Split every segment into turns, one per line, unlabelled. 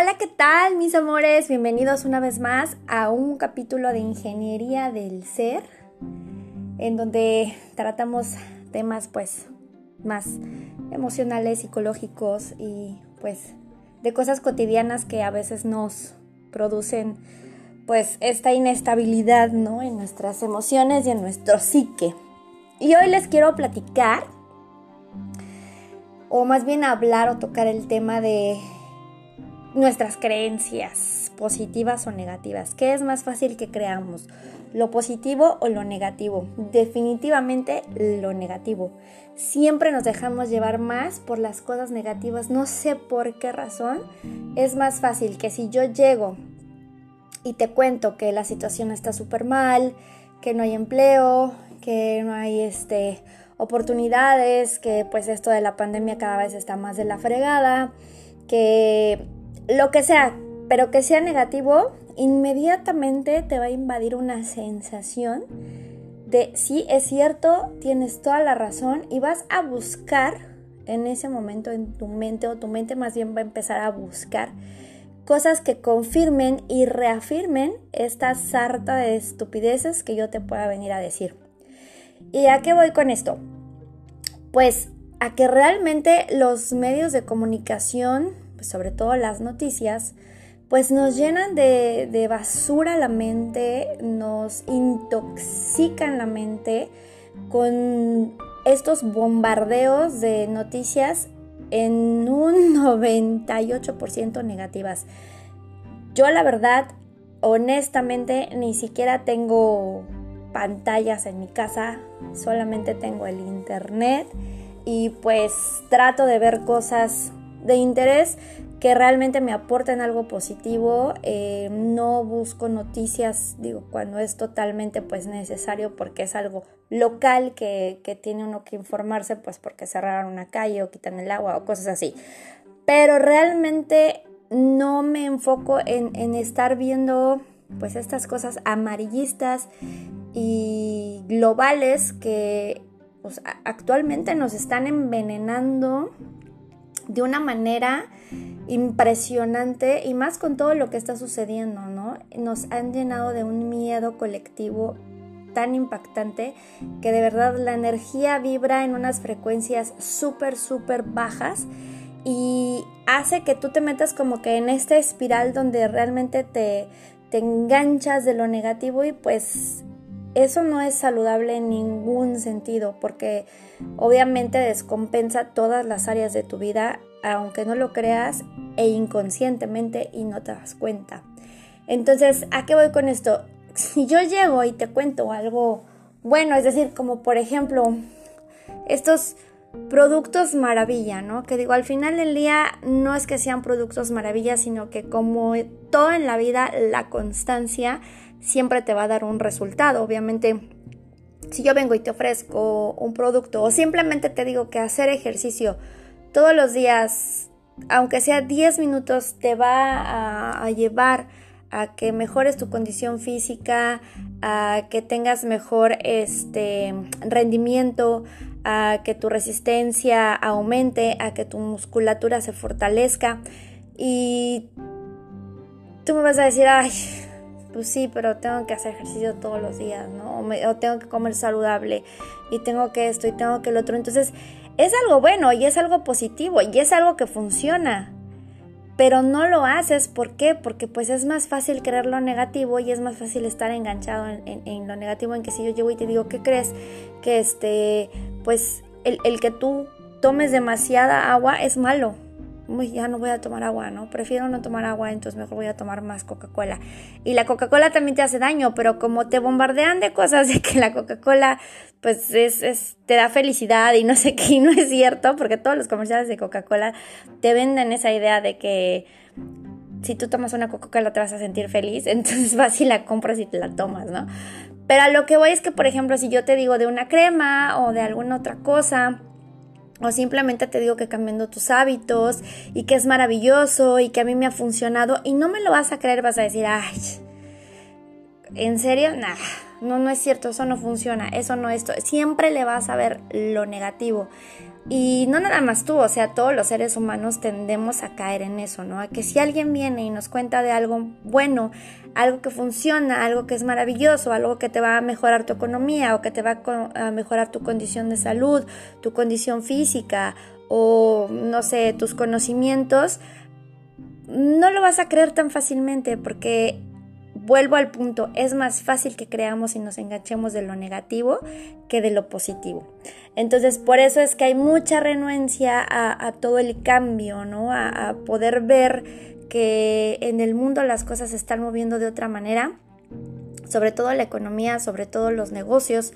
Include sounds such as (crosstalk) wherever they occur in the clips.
Hola, ¿qué tal mis amores? Bienvenidos una vez más a un capítulo de Ingeniería del Ser, en donde tratamos temas pues más emocionales, psicológicos y pues de cosas cotidianas que a veces nos producen pues esta inestabilidad, ¿no? En nuestras emociones y en nuestro psique. Y hoy les quiero platicar, o más bien hablar o tocar el tema de nuestras creencias, positivas o negativas. ¿Qué es más fácil que creamos? ¿Lo positivo o lo negativo? Definitivamente lo negativo. Siempre nos dejamos llevar más por las cosas negativas. No sé por qué razón. Es más fácil que si yo llego y te cuento que la situación está súper mal, que no hay empleo, que no hay este, oportunidades, que pues esto de la pandemia cada vez está más de la fregada, que lo que sea, pero que sea negativo, inmediatamente te va a invadir una sensación de sí, es cierto, tienes toda la razón y vas a buscar en ese momento en tu mente o tu mente más bien va a empezar a buscar cosas que confirmen y reafirmen esta sarta de estupideces que yo te pueda venir a decir. ¿Y a qué voy con esto? Pues a que realmente los medios de comunicación pues, sobre todo las noticias, pues nos llenan de, basura la mente, nos intoxican la mente con estos bombardeos de noticias en un (laughs) 98% negativas. Yo la verdad, honestamente, ni siquiera tengo pantallas en mi casa, solamente tengo el internet y pues trato de ver cosas de interés que realmente me aporten algo positivo. Eh, no busco noticias, digo, cuando es totalmente pues necesario porque es algo local que, tiene uno que informarse, pues porque cerraron una calle o quitan el agua o cosas así. Pero realmente no me enfoco en, en estar viendo pues estas cosas amarillistas y globales que pues, actualmente nos están envenenando de una manera impresionante y más con todo lo que está sucediendo, ¿no? Nos han llenado de un miedo colectivo tan impactante que de verdad la energía vibra en unas frecuencias súper, súper bajas y hace que tú te metas como que en esta espiral donde realmente te, te enganchas de lo negativo y pues eso no es saludable en ningún sentido porque obviamente descompensa todas las áreas de tu vida, aunque no lo creas e inconscientemente y no te das cuenta. Entonces, ¿a qué voy con esto? Si yo llego y te cuento algo bueno, es decir, como por ejemplo estos productos maravilla, ¿no? Que digo, al final del día no es que sean productos maravilla, sino que como todo en la vida, la constancia siempre te va a dar un resultado. Obviamente, si yo vengo y te ofrezco un producto o simplemente te digo que hacer ejercicio todos los días, aunque sea 10 minutos, te va a, llevar a que mejores tu condición física, a que tengas mejor este rendimiento, a que tu resistencia aumente, a que tu musculatura se fortalezca y tú me vas a decir, ay, pues sí, pero tengo que hacer ejercicio todos los días, ¿no? O, tengo que comer saludable y tengo que esto y tengo que el otro. Entonces, es algo bueno y es algo positivo y es algo que funciona. Pero no lo haces, ¿por qué? Porque pues es más fácil creer lo negativo y es más fácil estar enganchado en, lo negativo, en que si yo llego y te digo, ¿qué crees? Que este, pues el, el que tú tomes demasiada agua es malo ya no voy a tomar agua, ¿no? Prefiero no tomar agua, entonces mejor voy a tomar más Coca-Cola. Y la Coca-Cola también te hace daño, pero como te bombardean de cosas de que la Coca-Cola, pues es, te da felicidad y no sé qué, y no es cierto, porque todos los comerciales de Coca-Cola te venden esa idea de que si tú tomas una Coca-Cola te vas a sentir feliz, entonces vas y la compras y te la tomas, ¿no? Pero a lo que voy es que, por ejemplo, si yo te digo de una crema o de alguna otra cosa, o simplemente te digo que cambiando tus hábitos y que es maravilloso y que a mí me ha funcionado y no me lo vas a creer, vas a decir, ay, ¿en serio? Nah, no, no es cierto, eso no funciona, eso no esto. Siempre le vas a ver lo negativo. Y no nada más tú, o sea, todos los seres humanos tendemos a caer en eso, ¿no? A que si alguien viene y nos cuenta de algo bueno, algo que funciona, algo que es maravilloso, algo que te va a mejorar tu economía o que te va a mejorar tu condición de salud, tu condición física o, no sé, tus conocimientos, no lo vas a creer tan fácilmente porque vuelvo al punto, es más fácil que creamos y nos enganchemos de lo negativo que de lo positivo. Entonces, por eso es que hay mucha renuencia a, todo el cambio, ¿no? A, poder ver que en el mundo las cosas se están moviendo de otra manera, sobre todo la economía, sobre todo los negocios,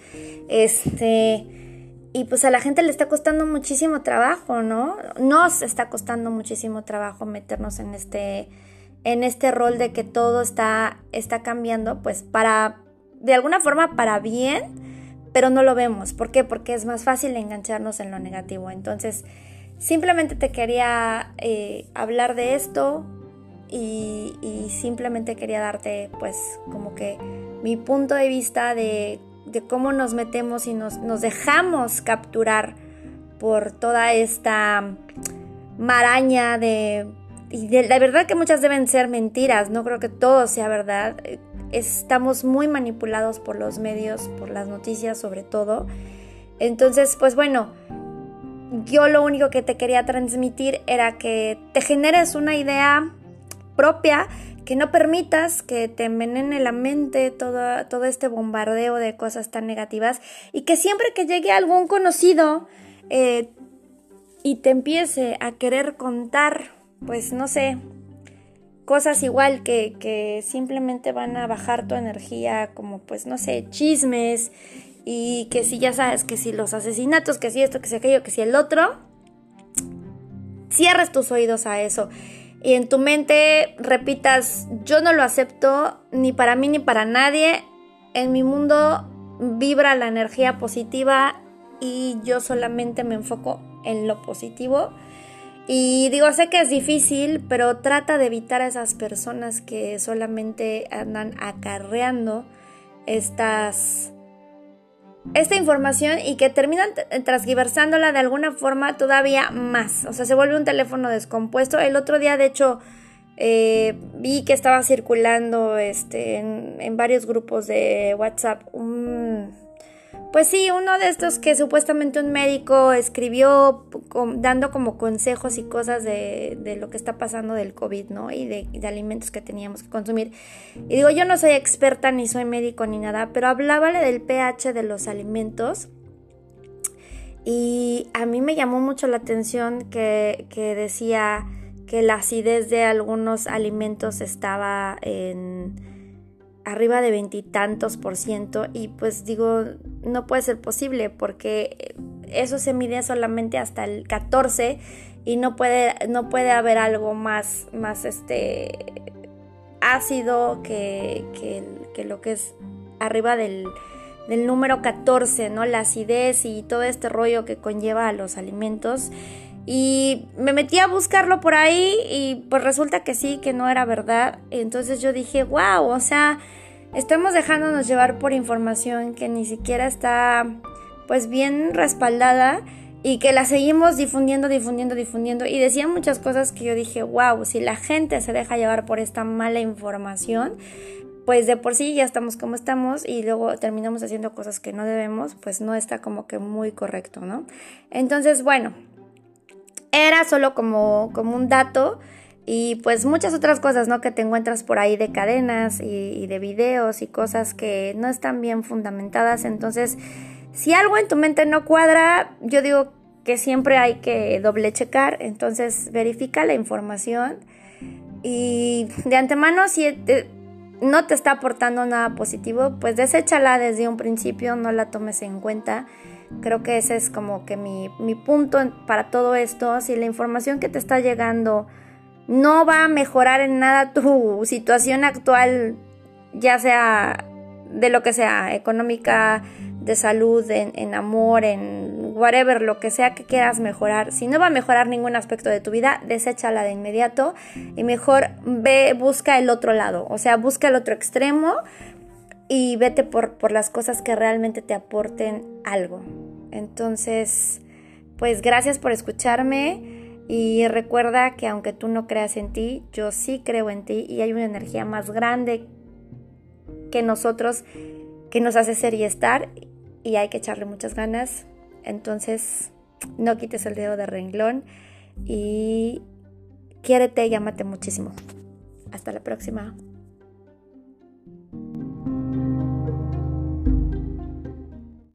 este... Y pues a la gente le está costando muchísimo trabajo, ¿no? Nos está costando muchísimo trabajo meternos en este, en este rol de que todo está, está cambiando, pues para, de alguna forma para bien, pero no lo vemos. ¿Por qué? Porque es más fácil engancharnos en lo negativo. Entonces, simplemente te quería eh, hablar de esto y, simplemente quería darte pues como que mi punto de vista de, cómo nos metemos y nos, nos dejamos capturar por toda esta maraña de... Y la verdad que muchas deben ser mentiras, no creo que todo sea verdad estamos muy manipulados por los medios, por las noticias sobre todo. Entonces, pues bueno, yo lo único que te quería transmitir era que te generes una idea propia, que no permitas que te envenene la mente todo, todo este bombardeo de cosas tan negativas y que siempre que llegue algún conocido eh, y te empiece a querer contar, pues no sé, cosas igual que, que simplemente van a bajar tu energía, como pues no sé, chismes y que si ya sabes que si los asesinatos, que si esto, que si aquello, que si el otro, cierres tus oídos a eso y en tu mente repitas, yo no lo acepto ni para mí ni para nadie, en mi mundo vibra la energía positiva y yo solamente me enfoco en lo positivo y digo, sé que es difícil, pero trata de evitar a esas personas que solamente andan acarreando estas esta información y que terminan transgiversándola de alguna forma todavía más. O sea, se vuelve un teléfono descompuesto. El otro día, de hecho, eh, vi que estaba circulando este, en, varios grupos de WhatsApp pues sí, uno de estos que supuestamente un médico escribió dando como consejos y cosas de, lo que está pasando del COVID, ¿no? Y de, alimentos que teníamos que consumir. Y digo, yo no soy experta ni soy médico ni nada, pero hablábale del pH de los alimentos. Y a mí me llamó mucho la atención que, que decía que la acidez de algunos alimentos estaba en arriba de veintitantos por ciento y pues digo, no puede ser posible porque eso se mide solamente hasta el 14 y no puede, no puede haber algo más, más este ácido que, que, lo que es arriba del, del número 14, ¿no? La acidez y todo este rollo que conlleva a los alimentos. Y me metí a buscarlo por ahí y pues resulta que sí, que no era verdad. Entonces yo dije, wow, o sea, estamos dejándonos llevar por información que ni siquiera está pues bien respaldada y que la seguimos difundiendo, difundiendo, difundiendo. Y decía muchas cosas que yo dije, wow, si la gente se deja llevar por esta mala información, pues de por sí ya estamos como estamos y luego terminamos haciendo cosas que no debemos, pues no está como que muy correcto, ¿no? Entonces, bueno, era solo como, como un dato y pues muchas otras cosas, ¿no? Que te encuentras por ahí de cadenas y, de videos y cosas que no están bien fundamentadas. Entonces, si algo en tu mente no cuadra, yo digo que siempre hay que doble checar. Entonces, verifica la información. Y de antemano, si no te está aportando nada positivo, pues deséchala desde un principio, no la tomes en cuenta. Creo que ese es como que mi, mi punto para todo esto. Si la información que te está llegando no va a mejorar en nada tu (laughs) situación actual, ya sea de lo que sea, económica, de salud, en, amor, en whatever, lo que sea que quieras mejorar. Si no va a mejorar ningún aspecto de tu vida, deséchala de inmediato y mejor ve, busca el otro lado, o sea, busca el otro extremo y vete por, por las cosas que realmente te aporten algo. Entonces, pues gracias por escucharme y recuerda que aunque tú no creas en ti, yo sí creo en ti y hay una energía más grande que nosotros que nos hace ser y estar y hay que echarle muchas ganas. Entonces, no quites el dedo de renglón y quiérete y muchísimo. Hasta la próxima.